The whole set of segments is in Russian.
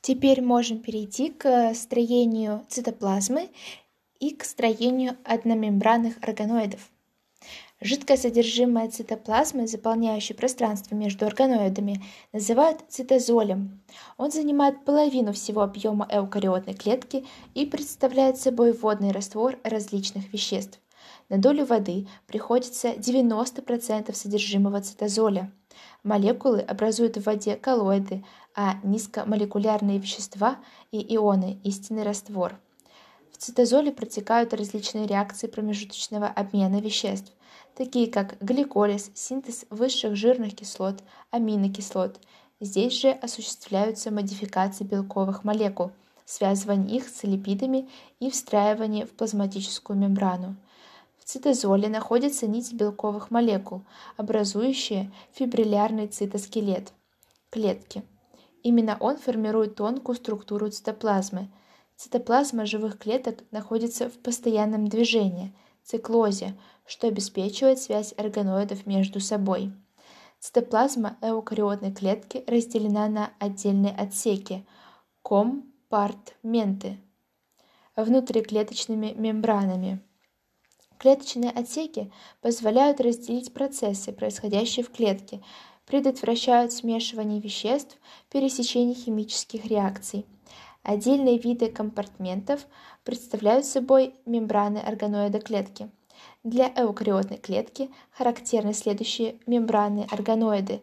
Теперь можем перейти к строению цитоплазмы и к строению одномембранных органоидов. Жидкое содержимое цитоплазмы, заполняющее пространство между органоидами, называют цитозолем. Он занимает половину всего объема эукариотной клетки и представляет собой водный раствор различных веществ. На долю воды приходится 90% содержимого цитозоля. Молекулы образуют в воде коллоиды, а низкомолекулярные вещества и ионы – истинный раствор. В цитозоле протекают различные реакции промежуточного обмена веществ, такие как гликолиз, синтез высших жирных кислот, аминокислот. Здесь же осуществляются модификации белковых молекул, связывание их с липидами и встраивание в плазматическую мембрану. Цитозоле находится нить белковых молекул, образующие фибриллярный цитоскелет клетки. Именно он формирует тонкую структуру цитоплазмы. Цитоплазма живых клеток находится в постоянном движении – циклозе, что обеспечивает связь органоидов между собой. Цитоплазма эукариотной клетки разделена на отдельные отсеки – компартменты внутриклеточными мембранами. Клеточные отсеки позволяют разделить процессы, происходящие в клетке, предотвращают смешивание веществ, пересечение химических реакций. Отдельные виды компартментов представляют собой мембраны органоида клетки. Для эукариотной клетки характерны следующие мембраны органоиды: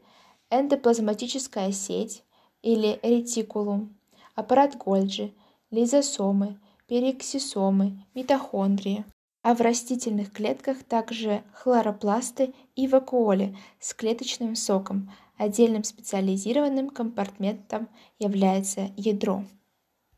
эндоплазматическая сеть или ретикулум, аппарат Гольджи, лизосомы, периксисомы, митохондрии. А в растительных клетках также хлоропласты и вакуоли с клеточным соком. Отдельным специализированным компартментом является ядро.